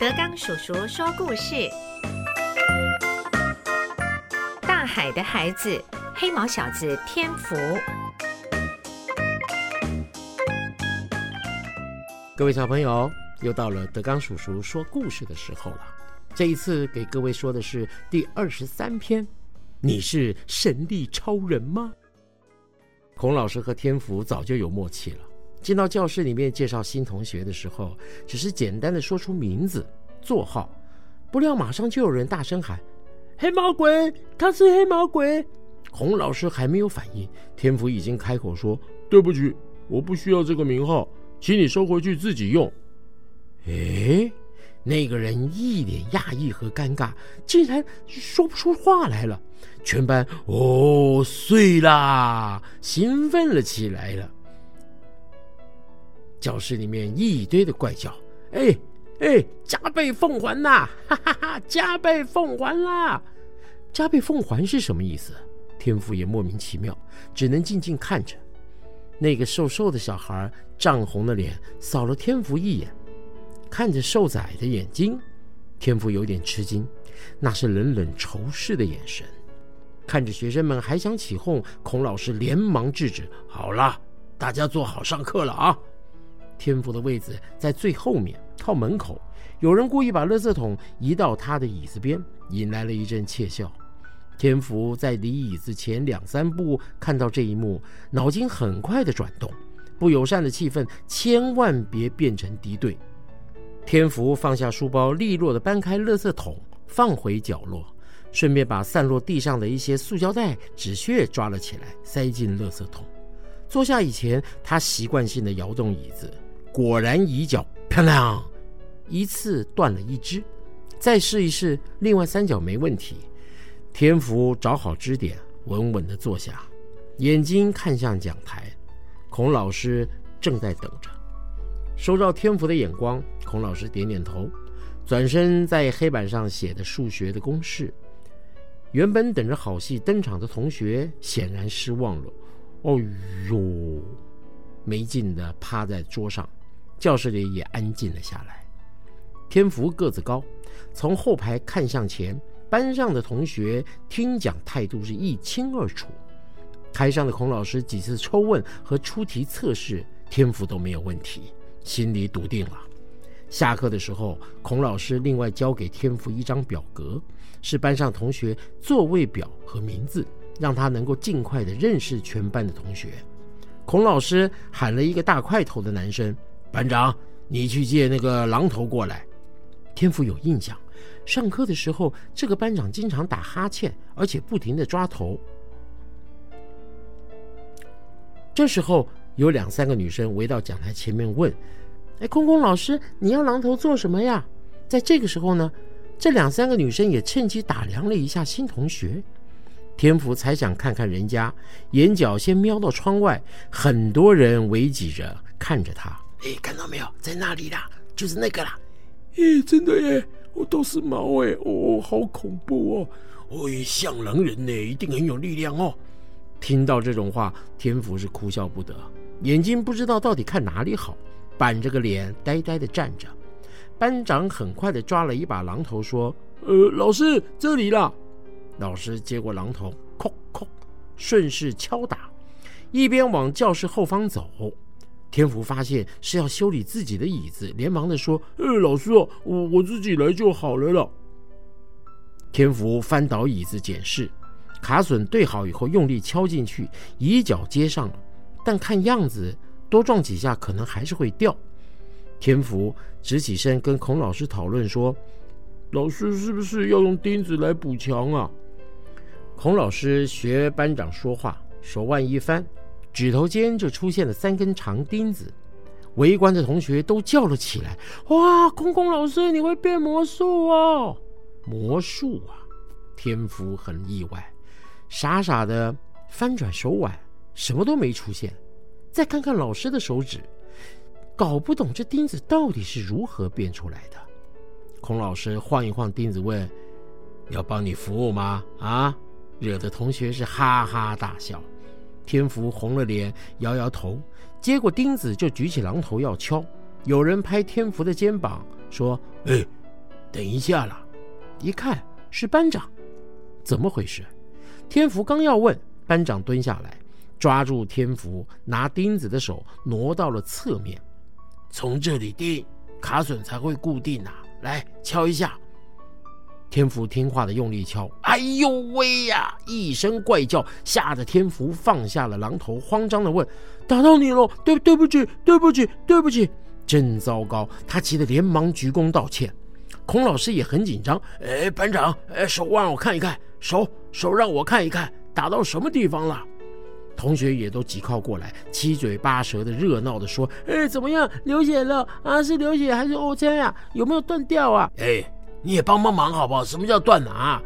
德刚叔叔说故事：大海的孩子，黑毛小子天福。各位小朋友，又到了德刚叔叔说故事的时候了。这一次给各位说的是第二十三篇。你是神力超人吗？孔老师和天福早就有默契了。进到教室里面介绍新同学的时候，只是简单的说出名字、座号，不料马上就有人大声喊：“黑毛鬼，他是黑毛鬼！”洪老师还没有反应，天福已经开口说：“对不起，我不需要这个名号，请你收回去自己用。”哎，那个人一脸讶异和尴尬，竟然说不出话来了。全班哦碎啦，兴奋了起来了。教室里面一堆的怪叫：“哎哎，加倍奉还呐！哈哈哈，加倍奉还啦！加倍奉还是什么意思？”天父也莫名其妙，只能静静看着。那个瘦瘦的小孩涨红了脸，扫了天福一眼，看着瘦仔的眼睛，天福有点吃惊，那是冷冷仇视的眼神。看着学生们还想起哄，孔老师连忙制止：“好了，大家坐好，上课了啊！”天福的位子在最后面，靠门口。有人故意把垃圾桶移到他的椅子边，引来了一阵窃笑。天福在离椅子前两三步，看到这一幕，脑筋很快的转动。不友善的气氛千万别变成敌对。天福放下书包，利落的搬开垃圾桶，放回角落，顺便把散落地上的一些塑胶袋、纸屑抓了起来，塞进垃圾桶。坐下以前，他习惯性的摇动椅子。果然一脚漂亮，一次断了一只，再试一试，另外三脚没问题。天福找好支点，稳稳的坐下，眼睛看向讲台。孔老师正在等着，收到天福的眼光，孔老师点点头，转身在黑板上写的数学的公式。原本等着好戏登场的同学显然失望了。哦呦，没劲的趴在桌上。教室里也安静了下来。天福个子高，从后排看向前，班上的同学听讲态度是一清二楚。台上的孔老师几次抽问和出题测试，天福都没有问题，心里笃定了。下课的时候，孔老师另外交给天福一张表格，是班上同学座位表和名字，让他能够尽快的认识全班的同学。孔老师喊了一个大块头的男生。班长，你去借那个榔头过来。天福有印象，上课的时候，这个班长经常打哈欠，而且不停的抓头。这时候，有两三个女生围到讲台前面问：“哎，空空老师，你要榔头做什么呀？”在这个时候呢，这两三个女生也趁机打量了一下新同学。天福才想看看人家，眼角先瞄到窗外，很多人围挤着看着他。哎，看到没有，在那里啦，就是那个啦。咦，真的耶，我都是毛哎，哦，好恐怖哦。哎，像狼人呢，一定很有力量哦。听到这种话，天福是哭笑不得，眼睛不知道到底看哪里好，板着个脸，呆呆的站着。班长很快的抓了一把榔头，说：“呃，老师，这里啦。”老师接过榔头，叩叩，顺势敲打，一边往教室后方走。天福发现是要修理自己的椅子，连忙的说：“呃，老师哦，我我自己来就好了了。”天福翻倒椅子检视，卡榫对好以后，用力敲进去，椅脚接上了，但看样子多撞几下可能还是会掉。天福直起身跟孔老师讨论说：“老师是不是要用钉子来补墙啊？”孔老师学班长说话，手腕一翻。指头间就出现了三根长钉子，围观的同学都叫了起来：“哇，空空老师，你会变魔术哦！”魔术啊！天福很意外，傻傻的翻转手腕，什么都没出现。再看看老师的手指，搞不懂这钉子到底是如何变出来的。孔老师晃一晃钉子，问：“要帮你服务吗？”啊，惹得同学是哈哈大笑。天福红了脸，摇摇头，接过钉子就举起榔头要敲。有人拍天福的肩膀，说：“哎，等一下啦！一看是班长，怎么回事？天福刚要问，班长蹲下来，抓住天福拿钉子的手挪到了侧面，从这里钉，卡榫才会固定啊！来敲一下。天福听话的用力敲，哎呦喂呀！一声怪叫，吓得天福放下了榔头，慌张的问：“打到你了？对对不起，对不起，对不起！”真糟糕，他急得连忙鞠躬道歉。孔老师也很紧张，哎，班长，哎，手让我看一看，手手让我看一看，打到什么地方了？同学也都挤靠过来，七嘴八舌的热闹的说：“哎，怎么样？流血了啊？是流血还是 O 车呀？有没有断掉啊？”哎。你也帮帮忙好不好？什么叫断拿？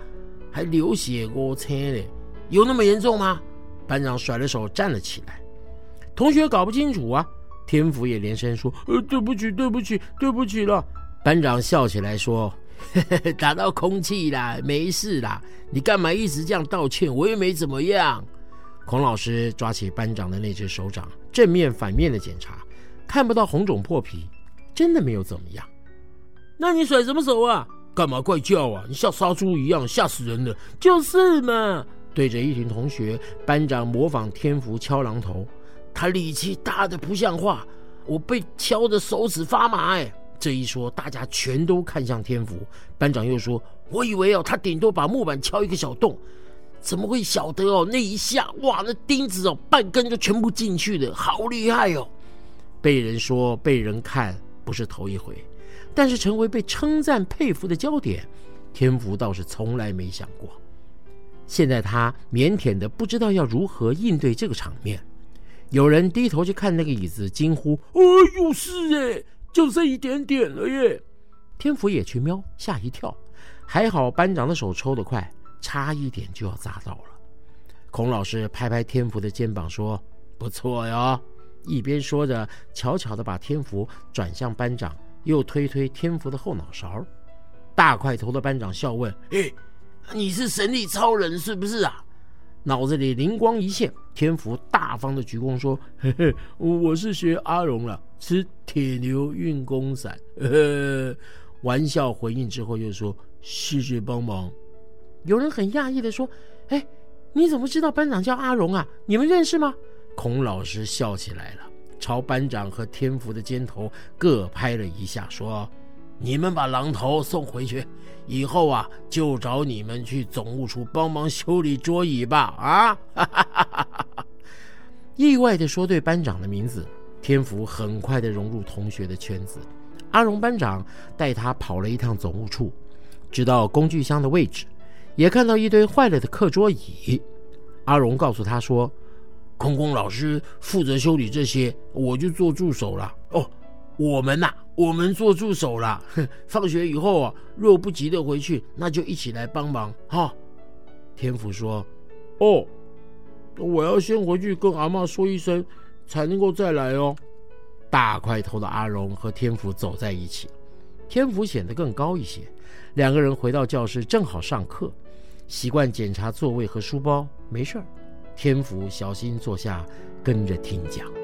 还流血过车嘞？有那么严重吗？班长甩了手站了起来。同学搞不清楚啊。天福也连声说：“呃，对不起，对不起，对不起了。”班长笑起来说：“ 打到空气啦，没事啦。你干嘛一直这样道歉？我又没怎么样。”孔老师抓起班长的那只手掌，正面反面的检查，看不到红肿破皮，真的没有怎么样。那你甩什么手啊？干嘛怪叫啊？你像杀猪一样，吓死人了！就是嘛。对着一群同学，班长模仿天福敲榔头，他力气大的不像话，我被敲的手指发麻哎。这一说，大家全都看向天福。班长又说：“我以为哦，他顶多把木板敲一个小洞，怎么会晓得哦？那一下，哇，那钉子哦，半根就全部进去了，好厉害哦！”被人说，被人看，不是头一回。但是成为被称赞佩服的焦点，天福倒是从来没想过。现在他腼腆的不知道要如何应对这个场面。有人低头去看那个椅子，惊呼：“哎呦，是哎，就剩一点点了耶！”天福也去瞄，吓一跳。还好班长的手抽得快，差一点就要砸到了。孔老师拍拍天福的肩膀说：“不错哟。”一边说着，悄悄的把天福转向班长。又推推天福的后脑勺，大块头的班长笑问：“哎，你是神力超人是不是啊？”脑子里灵光一现，天福大方的鞠躬说：“嘿嘿，我是学阿荣了，吃铁牛运功散。”呵呵，玩笑回应之后又说：“谢谢帮忙。”有人很讶异的说：“哎，你怎么知道班长叫阿荣啊？你们认识吗？”孔老师笑起来了。朝班长和天福的肩头各拍了一下，说：“你们把榔头送回去，以后啊，就找你们去总务处帮忙修理桌椅吧。”啊！意外的说对班长的名字，天福很快的融入同学的圈子。阿荣班长带他跑了一趟总务处，知道工具箱的位置，也看到一堆坏了的课桌椅。阿荣告诉他说。空空老师负责修理这些，我就做助手了。哦，我们呐，我们做助手了。放学以后啊，若不急着回去，那就一起来帮忙哈。天福说：“哦，我要先回去跟阿妈说一声，才能够再来哦。”大块头的阿荣和天福走在一起，天福显得更高一些。两个人回到教室，正好上课，习惯检查座位和书包，没事儿。天府小心坐下，跟着听讲。